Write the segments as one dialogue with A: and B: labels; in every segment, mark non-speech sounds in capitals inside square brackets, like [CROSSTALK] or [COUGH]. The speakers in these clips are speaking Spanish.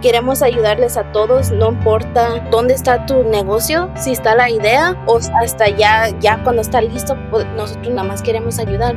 A: queremos ayudarles a todos, no importa dónde está tu negocio, si está la idea o hasta ya, ya cuando está listo, pues nosotros nada más queremos ayudar.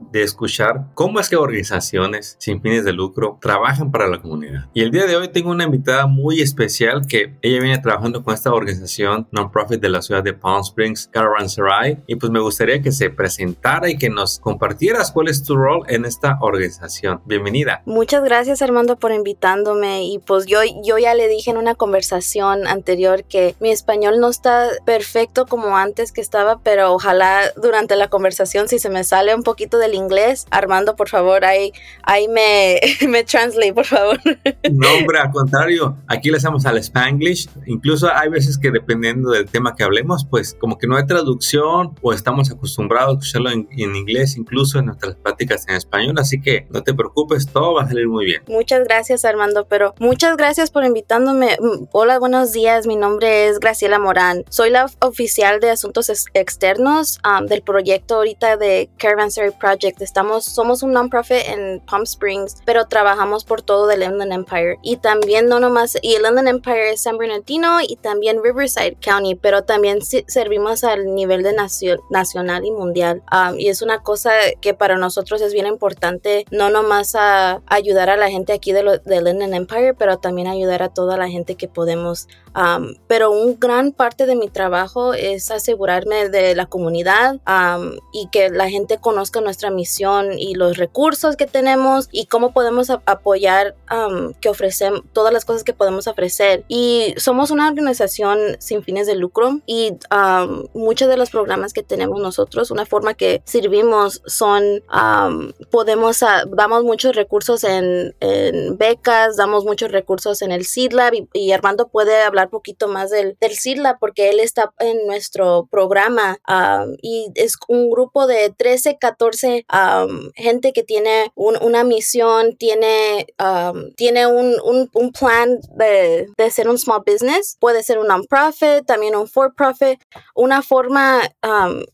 B: de escuchar cómo es que organizaciones sin fines de lucro trabajan para la comunidad. Y el día de hoy tengo una invitada muy especial que ella viene trabajando con esta organización non-profit de la ciudad de Palm Springs, Caravanserai, y pues me gustaría que se presentara y que nos compartieras cuál es tu rol en esta organización. Bienvenida.
A: Muchas gracias Armando por invitándome y pues yo, yo ya le dije en una conversación anterior que mi español no está perfecto como antes que estaba, pero ojalá durante la conversación si se me sale un poquito del inglés. Armando, por favor, ahí, ahí me, [LAUGHS] me translate, por favor.
B: No, hombre, al contrario, aquí le hacemos al Spanglish. Incluso hay veces que dependiendo del tema que hablemos, pues como que no hay traducción o estamos acostumbrados a escucharlo en, en inglés, incluso en nuestras prácticas en español. Así que no te preocupes, todo va a salir muy bien.
A: Muchas gracias, Armando, pero muchas gracias por invitándome. Mm, hola, buenos días. Mi nombre es Graciela Morán. Soy la oficial de asuntos externos um, del proyecto ahorita de Caravanserai Project Estamos, somos un non-profit en Palm Springs, pero trabajamos por todo el Inland Empire. Y también no nomás, y el Inland Empire es San Bernardino y también Riverside County, pero también servimos al nivel de nacional y mundial. Um, y es una cosa que para nosotros es bien importante, no nomás a ayudar a la gente aquí de del Inland Empire, pero también ayudar a toda la gente que podemos. Um, pero un gran parte de mi trabajo es asegurarme de la comunidad um, y que la gente conozca nuestra misión y los recursos que tenemos y cómo podemos apoyar que ofrecemos todas las cosas que podemos ofrecer. Y somos una organización sin fines de lucro y muchos de los programas que tenemos nosotros, una forma que servimos son, podemos, damos muchos recursos en, becas, damos muchos recursos en el SIDLab y, y, Armando puede hablar poquito más del, del SIDLab porque él está en nuestro programa y es un grupo de 13, 14 gente que tiene una misión, tiene, tiene un, un, plan de, de, ser un small business, puede ser un non-profit, también un for-profit, una forma,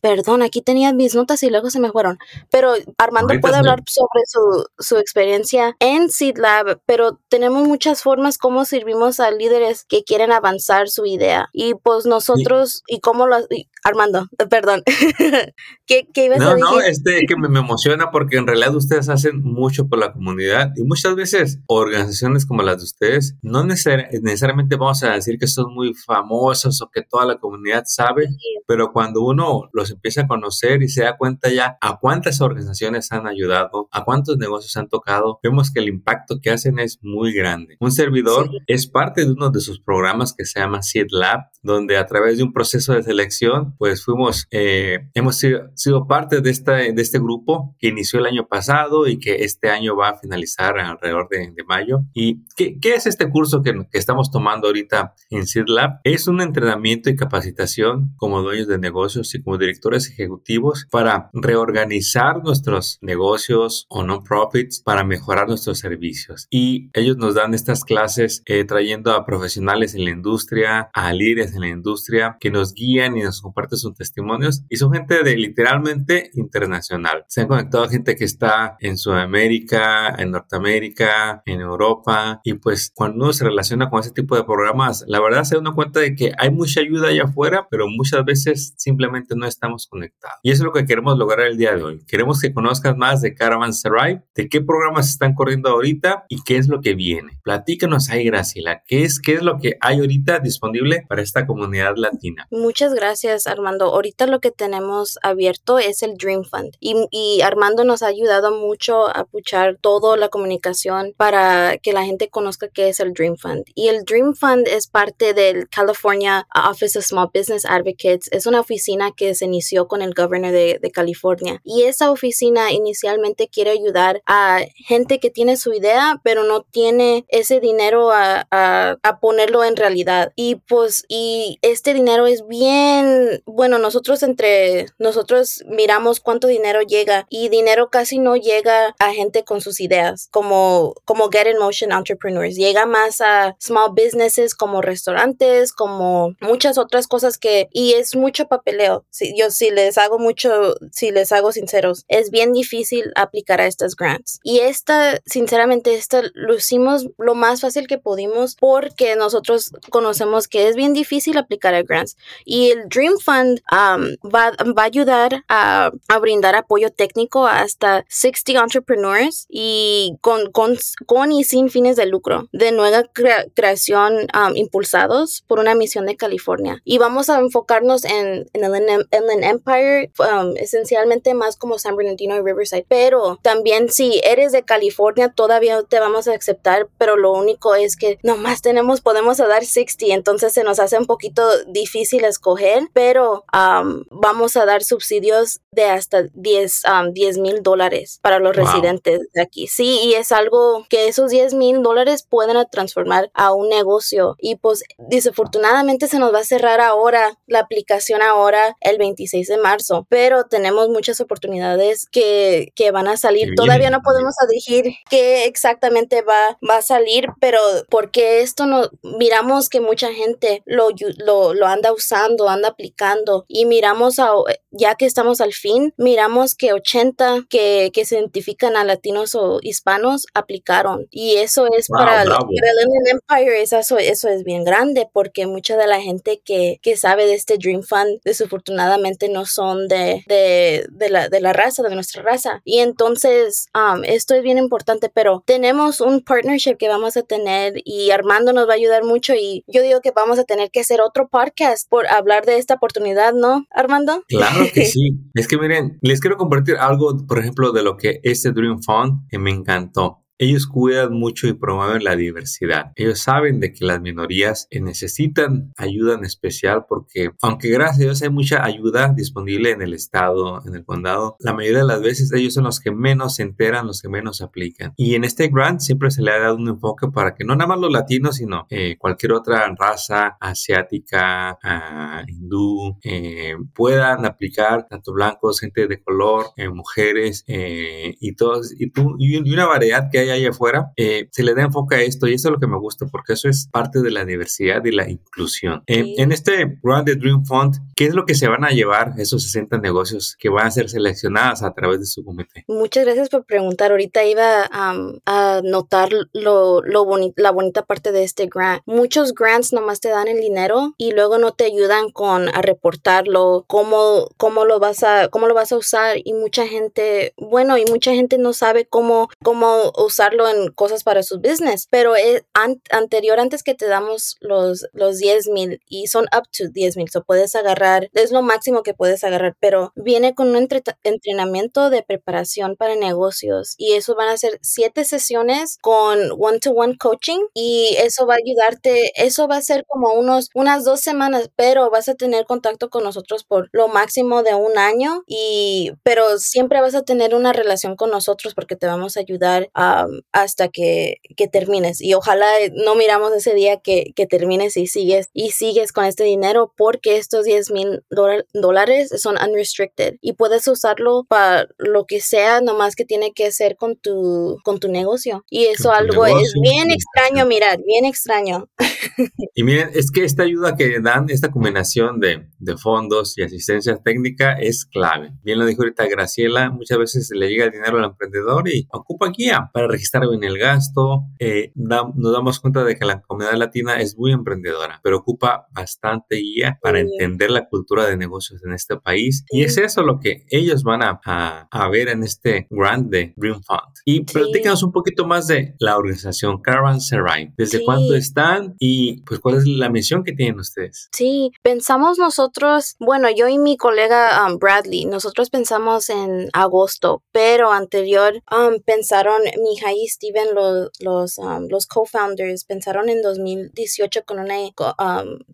A: perdón, aquí tenía mis notas y luego se me fueron, pero Armando puede hablar sobre su, su experiencia en Seed Lab, pero tenemos muchas formas como servimos a líderes que quieren avanzar su idea. Y pues nosotros y, cómo lo, Armando, perdón, [LAUGHS] ¿Qué, ¿qué, ibas
B: a
A: decir?
B: No, este, que me, me, emociona porque en realidad ustedes hacen mucho por la comunidad y muchas veces organizaciones como las de ustedes no necesariamente vamos a decir que son muy famosos o que toda la comunidad sabe, pero cuando uno los empieza a conocer y se da cuenta ya a cuántas organizaciones han ayudado, a cuántos negocios han tocado, vemos que el impacto que hacen es muy grande. Un servidor es parte de uno de sus programas que se llama Seed Lab, donde a través de un proceso de selección, pues fuimos, eh, hemos sido, sido parte de, esta, de este grupo que inició el año pasado y que este año va a finalizar alrededor de, de mayo. ¿Y qué, qué, es este curso que, que estamos tomando ahorita en Seed Lab? Es un entrenamiento y capacitación como dueños de negocios y como directores ejecutivos para reorganizar nuestros negocios o non-profits para mejorar nuestros servicios. Y ellos nos dan estas clases eh, trayendo a profesionales en la industria, a líderes en la industria que nos guían y nos comparten sus testimonios y son gente de literalmente internacional. Se han conectado gente que está en Sudamérica, en Norteamérica, en Europa y pues cuando uno se relaciona con ese tipo de programas, la verdad se da uno cuenta de que hay mucha ayuda allá afuera, pero muchas veces simplemente no estamos conectados. Y eso es lo que queremos lograr el día de hoy. Queremos que conozcas más de Caravanserai, de qué programas están corriendo ahorita y qué es lo que viene. Platícanos ahí, Graciela, ¿qué es, qué es lo que hay ahorita disponible para esta comunidad latina?
A: Muchas gracias, Armando. Ahorita lo que tenemos abierto es el Dream Fund y, y Armando nos ha ayudado mucho a puchar toda la comunicación para que la gente conozca qué es el Dream Fund. Y el Dream Fund es parte del California Office of Small Business Advocates. Es una oficina que se inició con el gobernador de, de California. Y esa oficina inicialmente quiere ayudar a gente que tiene su idea, pero no tiene ese dinero a, a, a ponerlo en realidad. Y pues, y este dinero es bien, bueno, nosotros entre nosotros miramos cuánto dinero llega y dinero casi no llega a gente con sus ideas, como, como Get in Motion Entrepreneurs. Llega más a small businesses como restaurantes, como muchas otras cosas que, y es mucho papeleo. Si, yo si les hago mucho, si les hago sinceros, es bien difícil aplicar a estas grants. Y esta, sinceramente, esta lo hicimos lo más fácil que pudimos porque nosotros conocemos que es bien difícil aplicar a grants. Y el Dream Fund um, va, va, a ayudar a, a, brindar apoyo técnico a hasta 60 entrepreneurs y con, con, con y sin fines de lucro de nueva crea, creación um, impulsados por una misión de California. Y vamos a enfocarnos en, en el Inland Empire, um, esencialmente más como San Bernardino y Riverside. Pero también si eres de California, todavía te vamos a aceptar, pero lo único es que nomás tenemos, podemos dar 60, entonces se nos hace un poquito difícil escoger, pero um, vamos a dar subsidios de hasta 10 mil dólares para los wow. residentes de aquí. Sí, y es algo que esos 10 mil dólares pueden transformar a un negocio. Y pues desafortunadamente se nos va a cerrar ahora la aplicación ahora el 26 de marzo, pero tenemos muchas oportunidades que, que van a salir. Todavía no podemos decir qué exactamente va, va a salir, pero porque esto no, miramos que mucha gente lo, lo, lo anda usando, anda aplicando y miramos a, ya que estamos al fin, miramos que 80 que, que se identifican a latinos o hispanos aplicaron. Y eso es wow, para, para, el Inland Empire, eso, eso es bien grande porque mucha de la gente que, que sabe de este Dream Fund desafortunadamente no son de, de, de, la, de la raza, de nuestra raza. Y entonces um, esto es bien importante, pero tenemos un partnership que vamos a tener y Armando nos va a ayudar mucho y yo digo que vamos a tener que hacer otro podcast por hablar de esta oportunidad, ¿no, Armando?
B: Claro que [LAUGHS] sí. Es que miren, les quiero compartir algo, por ejemplo, de lo que este Dream Fund me encantó. Ellos cuidan mucho y promueven la diversidad. Ellos saben de que las minorías necesitan ayuda en especial porque, aunque gracias a Dios hay mucha ayuda disponible en el estado, en el condado, la mayoría de las veces ellos son los que menos se enteran, los que menos aplican. Y en este grant siempre se le ha dado un enfoque para que no nada más los latinos, sino eh, cualquier otra raza asiática, uh, hindú, eh, puedan aplicar, tanto blancos, gente de color, eh, mujeres y todos, y, tú, y una variedad que hay allá afuera, eh, se le da enfoque a esto y eso es lo que me gusta porque eso es parte de la diversidad y la inclusión. Sí. Eh, en este Run the Dream Fund, ¿qué es lo que se van a llevar esos 60 negocios que van a ser seleccionados a través de su comité?
A: Muchas gracias por preguntar. Ahorita iba um, a notar lo, lo boni la bonita parte de este grant. Muchos grants nomás te dan el dinero y luego no te ayudan con a reportarlo, cómo, cómo, lo vas a, cómo lo vas a usar y mucha gente, bueno, y mucha gente no sabe cómo, cómo usar usarlo en cosas para su business, pero es an anterior, antes que te damos los, los 10 mil y son up to 10 mil, so puedes agarrar, es lo máximo que puedes agarrar, pero viene con un entre entrenamiento de preparación para negocios y eso van a ser siete sesiones con one-to-one -one coaching y eso va a ayudarte, eso va a ser como unos, unas dos semanas, pero vas a tener contacto con nosotros por lo máximo de un año y, pero siempre vas a tener una relación con nosotros porque te vamos a ayudar a um, hasta que, que, termines. Y ojalá no miramos ese día que, que, termines y sigues y sigues con este dinero porque estos 10 mil dólares son unrestricted y puedes usarlo para lo que sea, nomás que tiene que hacer con tu, con tu negocio. Y eso algo negocio. es bien extraño mirar, bien extraño. [LAUGHS]
B: Y miren, es que esta ayuda que dan, esta combinación de, de fondos y asistencia técnica es clave. Bien lo dijo ahorita Graciela, muchas veces le llega el dinero al emprendedor y ocupa guía para registrar bien el gasto. Eh, nos damos cuenta de que la comunidad latina es muy emprendedora, pero ocupa bastante guía para entender la cultura de negocios en este país. Y es eso lo que ellos van a, a, ver en este grande Dream Fund. Y platícanos un poquito más de la organización Caravan Serai. ¿Desde cuándo están y pues cuál es la misión que tienen ustedes?
A: Sí, pensamos nosotros, bueno, yo y mi colega um, Bradley, nosotros pensamos en agosto, pero anterior um, pensaron, mi hija y Steven, los, los, um, los co-founders, pensaron en 2018 con una,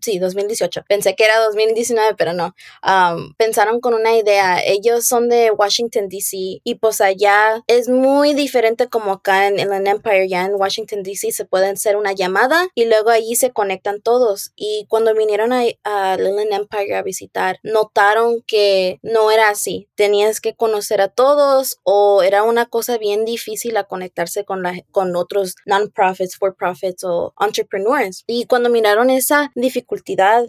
A: sí, 2018. Pensé que era 2019, pero no. pensaron con una idea. Ellos son de Washington, D.C. y pues allá es muy diferente como acá en, el Empire. Ya en Washington, D.C. se pueden hacer una llamada y luego allí se conectan todos. Y cuando vinieron a, a Empire a visitar, notaron que no era así. Tenías que conocer a todos o era una cosa bien difícil a conectarse con, la, con otros non-profits, for-profits o entrepreneurs. Y cuando miraron esa dificultad,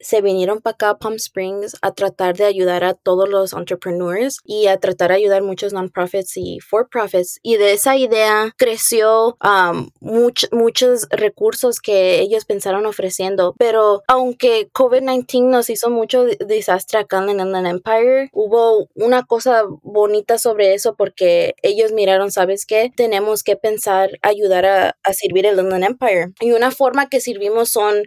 A: se vinieron para acá a Palm Springs a tratar de ayudar a todos los entrepreneurs y a tratar de ayudar muchos non-profits y for-profits. Y de esa idea creció muchos recursos que ellos pensaron ofreciendo. Pero aunque COVID-19 nos hizo mucho desastre acá en el Empire, hubo una cosa bonita sobre eso porque ellos miraron, ¿sabes qué? Tenemos que pensar ayudar a, a servir el Inland Empire. Y una forma que servimos son,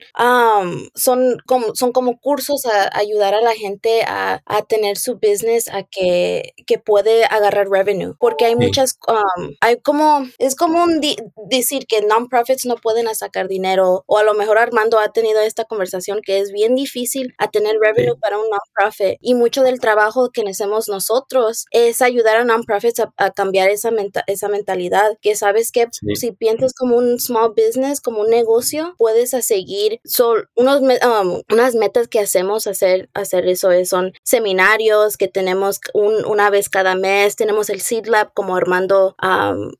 A: son, como, son como cursos a, ayudar a la gente a, a, tener su business, a que, que puede agarrar revenue. Porque hay muchas, hay como, es como un decir que non-profits no pueden sacar dinero o a lo mejor Armando ha tenido esta conversación que es bien difícil a tener revenue para un non-profit y mucho del trabajo que hacemos nosotros es ayudar a non-profits a, cambiar esa, esa mentalidad que sabes que si piensas como un small business, como un negocio, puedes seguir son unos, unas metas que hacemos hacer, hacer eso es, son seminarios que tenemos un, una vez cada mes, tenemos el Seed Lab como Armando,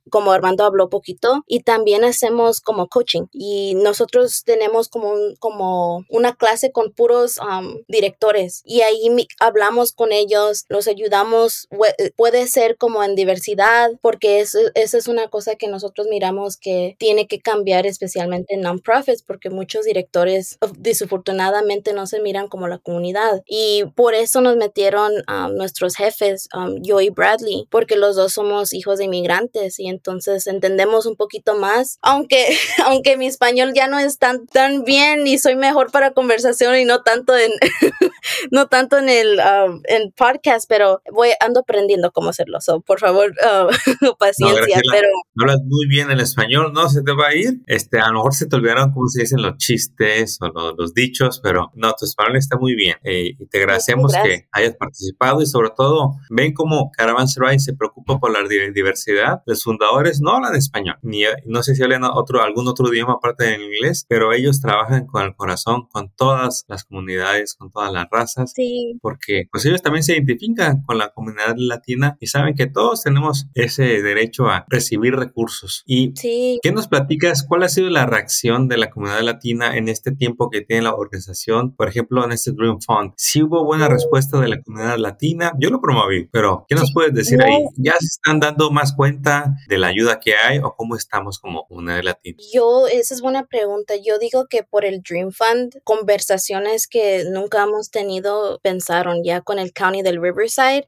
A: como Armando habló poquito y también hacemos como coaching y nosotros tenemos como, un, como una clase con puros directores y ahí hablamos con ellos, los ayudamos, puede ser como en diversidad porque eso, eso es una cosa que nosotros miramos que tiene que cambiar especialmente en non-profits porque muchos directores desafortunadamente no se miran como la comunidad. Y por eso nos metieron a nuestros jefes, yo y Bradley, porque los dos somos hijos de inmigrantes y entonces entendemos un poquito más, aunque, [LAUGHS] aunque mi español ya no es tan, tan bien y soy mejor para conversación y no tanto en, [LAUGHS] no tanto en el en podcast, pero voy, ando aprendiendo cómo hacerlo, so, por favor, [LAUGHS] paciencia, pero...
B: Hablas muy bien el español, ¿no? Se te va a ir, este, a lo mejor se te olvidaron cómo se dicen los chistes o los, dichos, pero no, tu español está muy bien eh, y te agradecemos que hayas participado y sobre todo ven cómo Caravanserai se preocupa por la diversidad. Los fundadores no hablan español, ni no sé si hablan otro, algún otro idioma aparte del inglés, pero ellos trabajan con el corazón, con todas las comunidades, con todas las razas,
A: sí.
B: porque pues ellos también se identifican con la comunidad latina y saben que todos tenemos ese derecho a recibir recursos. ¿Y qué nos platicas? ¿Cuál ha sido la reacción de la comunidad latina en este tiempo que tiene la organización? Por ejemplo, en este Dream Fund. Si hubo buena respuesta de la comunidad latina, yo lo promoví, pero ¿qué nos puedes decir ahí? ¿Ya se están dando más cuenta de la ayuda que hay o cómo estamos como comunidad latina?
A: Yo, esa es buena pregunta. Yo digo que por el Dream Fund, conversaciones que nunca hemos tenido, pensaron ya con el County del Riverside.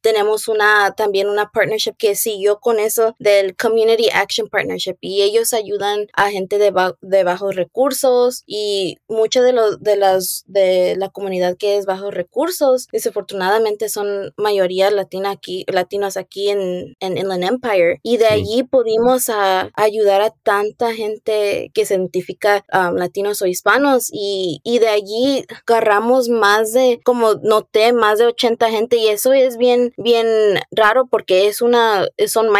A: tenemos una, también una partnership que siguió con eso del Community Action Partnership y ellos ayudan a gente de, de bajos recursos y muchas de los de las de la comunidad que es bajos recursos desafortunadamente son mayoría latina aquí latinos aquí en, en Inland Empire. Y de allí pudimos ayudar a tanta gente que se identifica um, latinos o hispanos y, y de allí agarramos más de como noté más de 80 gente y eso es bien bien raro porque es una son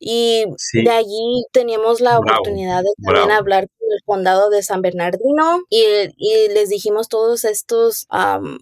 A: y de allí teníamos la oportunidad de también hablar el condado de San Bernardino y, y les dijimos todos estos,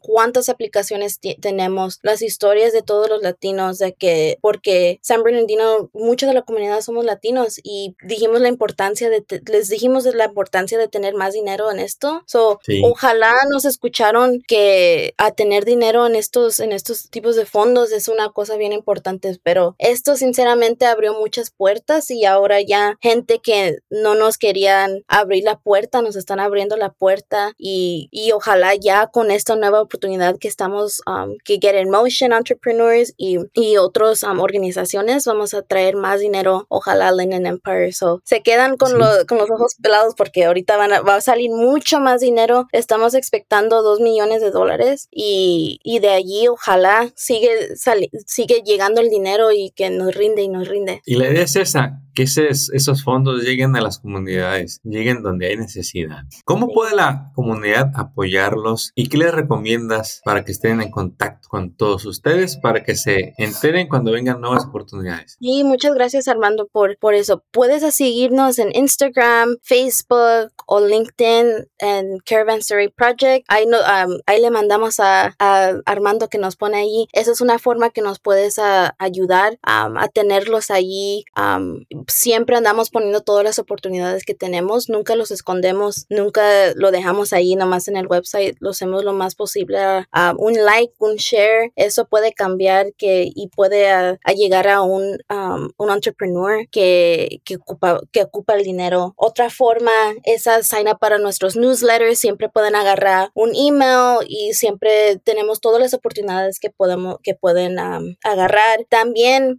A: cuántas aplicaciones tenemos, las historias de todos los latinos, de que, porque San Bernardino, mucha de la comunidad somos latinos y dijimos la importancia de, les dijimos de la importancia de tener más dinero en esto. So, ojalá nos escucharon que a tener dinero en estos, en estos tipos de fondos es una cosa bien importante, pero esto sinceramente abrió muchas puertas y ahora ya gente que no nos querían abrir la puerta, nos están abriendo la puerta y, y ojalá ya con esta nueva oportunidad que estamos, um, que Get in Motion Entrepreneurs y, y otras um, organizaciones, vamos a traer más dinero, ojalá Linen Empire. So, se quedan con, con los ojos pelados porque ahorita van a, va a salir mucho más dinero. Estamos expectando dos millones de dólares y, y de allí ojalá sigue, sigue llegando el dinero y que nos rinde y nos rinde.
B: Y la idea es esa, que esos fondos lleguen a las comunidades, lleguen donde hay necesidad. ¿Cómo puede la comunidad apoyarlos y qué les recomiendas para que estén en contacto con todos ustedes, para que se enteren cuando vengan nuevas oportunidades?
A: Y muchas gracias Armando por, por eso. Puedes seguirnos en Instagram, Facebook o LinkedIn en Caravanserai Project. Ahí, no, ahí le mandamos a, Armando que nos pone ahí. Esa es una forma que nos puedes ayudar a tenerlos allí siempre andamos poniendo todas las oportunidades que tenemos, nunca los escondemos, nunca lo dejamos ahí nomás en el website, lo hacemos lo más posible. a un like, un share, eso puede cambiar que, y puede llegar a un, un entrepreneur que, que, ocupa, que ocupa el dinero. Otra forma es sign up para nuestros newsletters, siempre pueden agarrar un email y siempre tenemos todas las oportunidades que podemos, que pueden agarrar. También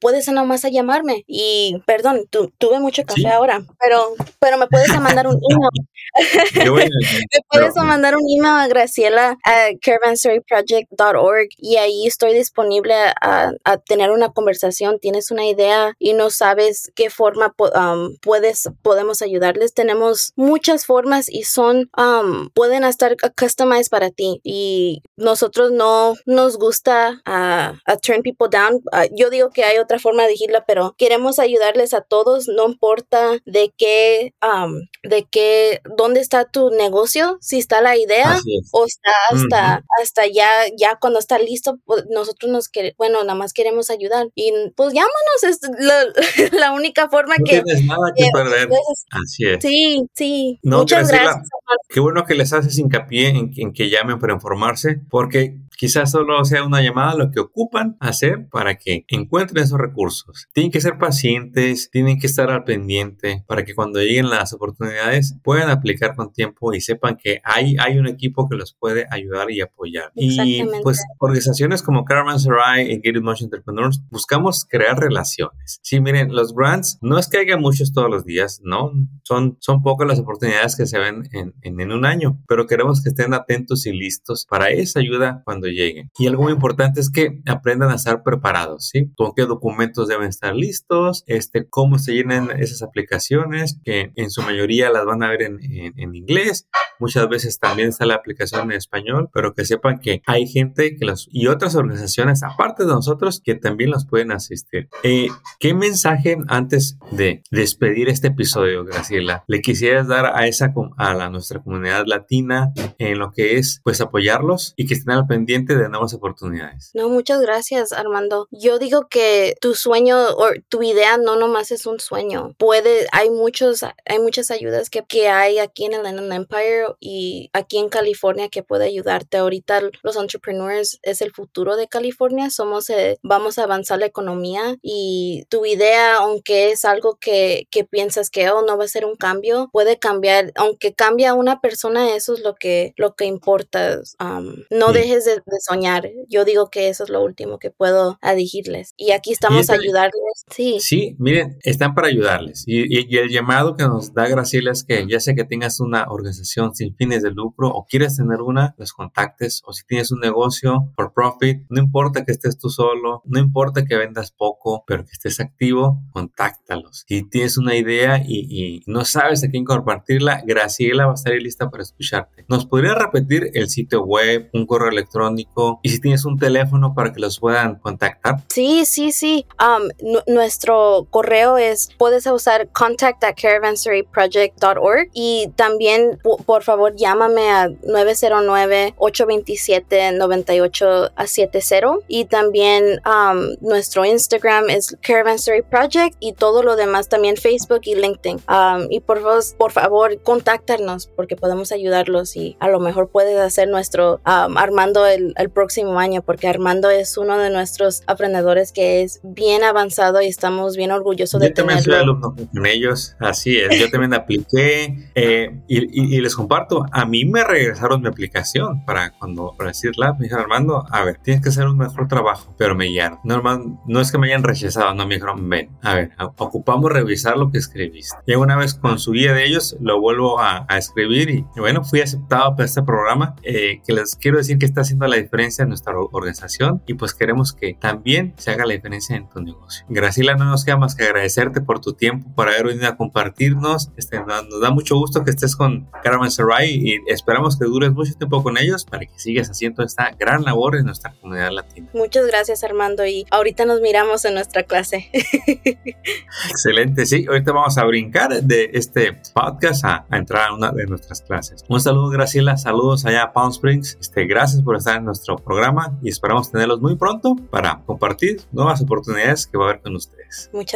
A: puedes nomás a llamarme y perdón, tuve mucho café ahora, pero, pero me puedes mandar un [LAUGHS] email. [LAUGHS] me puedes mandar un email a Graciela a caravanstoryproject.org y ahí estoy disponible a, tener una conversación. Tienes una idea y no sabes qué forma um, puedes, podemos ayudarles. Tenemos muchas formas y son, um, pueden estar customized para ti y nosotros no nos gusta a turn people down. yo digo que hay otra forma de decirlo, pero queremos ayudar a todos, no importa de qué, de qué, dónde está tu negocio, si está la idea o está hasta, hasta ya, ya cuando está listo, pues, nosotros nos queremos, bueno, nada más queremos ayudar y pues llámanos, es la, [LAUGHS] única forma
B: no
A: que...
B: Tienes nada que perder. Así es.
A: Sí, sí. Muchas gracias.
B: qué bueno que les haces hincapié en, en que llamen para informarse, porque Quizás solo sea una llamada lo que ocupan hacer para que encuentren esos recursos. Tienen que ser pacientes, tienen que estar al pendiente para que cuando lleguen las oportunidades puedan aplicar con tiempo y sepan que hay, hay un equipo que los puede ayudar y apoyar. Y pues organizaciones como Caravanserai y Get Motion Entrepreneurs buscamos crear relaciones. Sí, miren, los grants no es que haya muchos todos los días, ¿no? Son, son pocas las oportunidades que se ven en, en, en un año, pero queremos que estén atentos y listos para esa ayuda cuando lleguen. Y algo muy importante es que aprendan a estar preparados, ¿sí? Con qué documentos deben estar listos, este, cómo se llenan esas aplicaciones, que en su mayoría las van a ver en, en, inglés. Muchas veces también está la aplicación en español, pero que sepan que hay gente que los, y otras organizaciones, aparte de nosotros, que también los pueden asistir. Eh, ¿Qué mensaje antes de despedir este episodio, Graciela, le quisieras dar a esa, a la, nuestra comunidad latina en lo que es, pues, apoyarlos y que estén al pendiente de nuevas oportunidades.
A: No, muchas gracias, Armando. Yo digo que tu sueño o tu idea no nomás es un sueño. Puede, hay muchos, hay muchas ayudas que, que hay aquí en el Inland Empire y aquí en California que puede ayudarte. Ahorita los entrepreneurs es el futuro de California. Somos, eh, vamos a avanzar la economía y tu idea, aunque es algo que, que piensas que oh, no va a ser un cambio, puede cambiar. Aunque cambia una persona, eso es lo que, lo que importa. Um, no dejes de, de soñar. Yo digo que eso es lo último que puedo dirigirles. Y aquí estamos a ayudarles. Sí.
B: Sí, miren, están para ayudarles. Y, el llamado que nos da Graciela es que ya sea que tengas una organización sin fines de lucro o quieres tener una, los contactes. O si tienes un negocio por profit, no importa que estés tú solo, no importa que vendas poco, pero que estés activo, contáctalos. Si tienes una idea y, no sabes a quién compartirla, Graciela va a estar lista para escucharte. ¿Nos podría repetir el sitio web, un correo electrónico? y si tienes un teléfono para que los puedan contactar.
A: Sí, sí, sí. nuestro correo es, puedes usar contact at caravansaryproject.org y también, por favor, llámame a 909-827-9870 y también um, nuestro Instagram es Caravansery Project y todo lo demás también Facebook y LinkedIn. Um, y por por favor, contáctanos porque podemos ayudarlos y a lo mejor puedes hacer nuestro um, Armando el, el, próximo año porque Armando es uno de nuestros aprendedores que es bien avanzado y estamos bien orgullosos de
B: Yo también soy alumno con ellos, así es. Yo también apliqué eh, y, y, les comparto, a mí me regresaron mi aplicación para cuando para decirla, me dijeron Armando, a ver, tienes que hacer un mejor trabajo, pero me guiaron. No, no es que me hayan rechazado, no me dijeron, ven, a ver, ocupamos revisar lo que escribiste. Y una vez con su guía de ellos, lo vuelvo a, a escribir y, bueno, fui aceptado para este programa eh, que les quiero decir que está haciendo la diferencia en nuestra organización y pues queremos que también se haga la diferencia en tu negocio. Graciela, no nos queda más que agradecerte por tu tiempo, por haber venido a compartirnos. Este, nos da mucho gusto que estés con Caravan Sarai y esperamos que dures mucho tiempo con ellos para que sigas haciendo esta gran labor en nuestra comunidad latina.
A: Muchas gracias, Armando, y ahorita nos miramos en nuestra clase. [LAUGHS]
B: Excelente, sí, ahorita vamos a brincar de este podcast a, entrar a una de nuestras clases. Un saludo, Graciela, saludos allá a Palm Springs. Este, gracias por estar en nuestro programa y esperamos tenerlos muy pronto para compartir nuevas oportunidades que va a haber con ustedes.